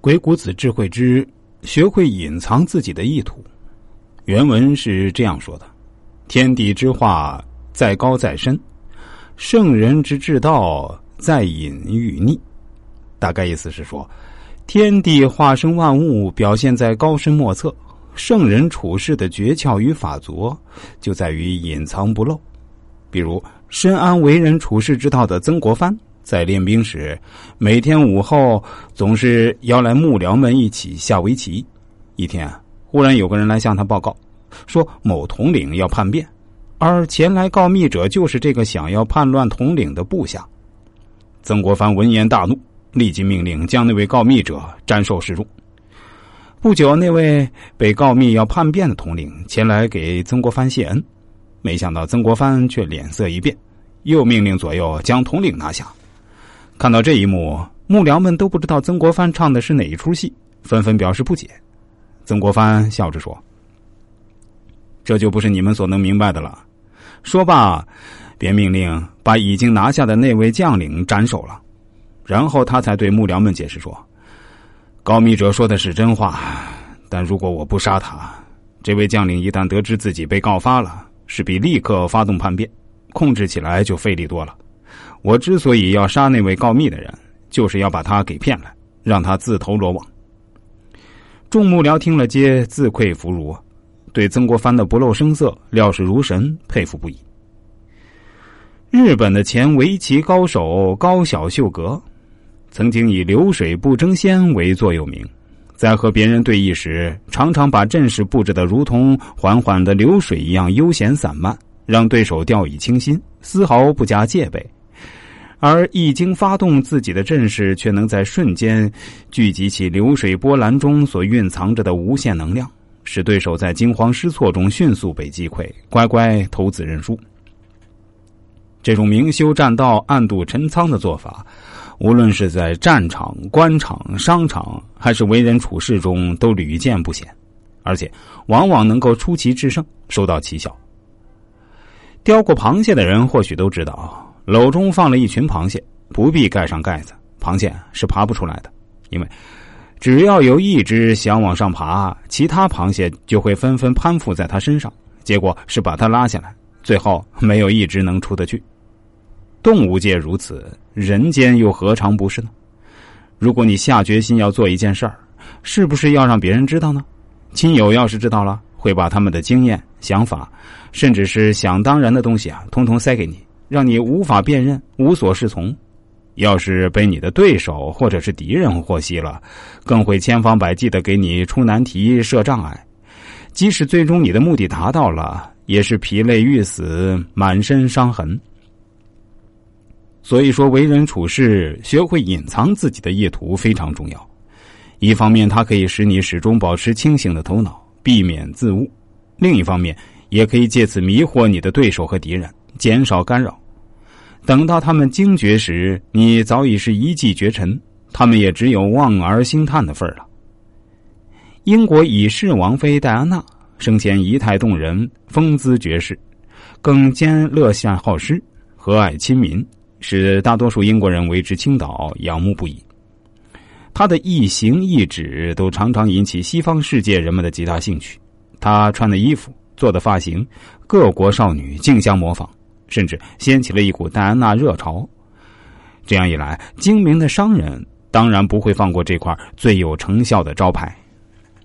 鬼谷子智慧之学会隐藏自己的意图。原文是这样说的：“天地之化，在高在深；圣人之至道，在隐于匿。”大概意思是说，天地化生万物，表现在高深莫测；圣人处事的诀窍与法则，就在于隐藏不露。比如，深谙为人处事之道的曾国藩，在练兵时，每天午后总是邀来幕僚们一起下围棋。一天。忽然有个人来向他报告，说某统领要叛变，而前来告密者就是这个想要叛乱统领的部下。曾国藩闻言大怒，立即命令将那位告密者斩首示众。不久，那位被告密要叛变的统领前来给曾国藩谢恩，没想到曾国藩却脸色一变，又命令左右将统领拿下。看到这一幕，幕僚们都不知道曾国藩唱的是哪一出戏，纷纷表示不解。曾国藩笑着说：“这就不是你们所能明白的了。”说罢，便命令把已经拿下的那位将领斩首了。然后他才对幕僚们解释说：“告密者说的是真话，但如果我不杀他，这位将领一旦得知自己被告发了，势必立刻发动叛变，控制起来就费力多了。我之所以要杀那位告密的人，就是要把他给骗来，让他自投罗网。”众幕僚听了，皆自愧弗如，对曾国藩的不露声色、料事如神佩服不已。日本的前围棋高手高小秀格，曾经以流水不争先为座右铭，在和别人对弈时，常常把阵势布置的如同缓缓的流水一样悠闲散漫，让对手掉以轻心，丝毫不加戒备。而一经发动自己的阵势，却能在瞬间聚集起流水波澜中所蕴藏着的无限能量，使对手在惊慌失措中迅速被击溃，乖乖投子认输。这种明修栈道、暗度陈仓的做法，无论是在战场、官场、商场，还是为人处事中，都屡见不鲜，而且往往能够出奇制胜，收到奇效。雕过螃蟹的人或许都知道。篓中放了一群螃蟹，不必盖上盖子，螃蟹是爬不出来的。因为只要有一只想往上爬，其他螃蟹就会纷纷攀附在它身上，结果是把它拉下来，最后没有一只能出得去。动物界如此，人间又何尝不是呢？如果你下决心要做一件事儿，是不是要让别人知道呢？亲友要是知道了，会把他们的经验、想法，甚至是想当然的东西啊，通通塞给你。让你无法辨认，无所适从。要是被你的对手或者是敌人获悉了，更会千方百计的给你出难题、设障碍。即使最终你的目的达到了，也是疲累欲死、满身伤痕。所以说，为人处事，学会隐藏自己的意图非常重要。一方面，它可以使你始终保持清醒的头脑，避免自误；另一方面，也可以借此迷惑你的对手和敌人。减少干扰，等到他们惊觉时，你早已是一骑绝尘，他们也只有望而兴叹的份儿了。英国已逝王妃戴安娜生前仪态动人，风姿绝世，更兼乐善好施，和蔼亲民，使大多数英国人为之倾倒，仰慕不已。她的一行一止都常常引起西方世界人们的极大兴趣。她穿的衣服、做的发型，各国少女竞相模仿。甚至掀起了一股戴安娜热潮。这样一来，精明的商人当然不会放过这块最有成效的招牌。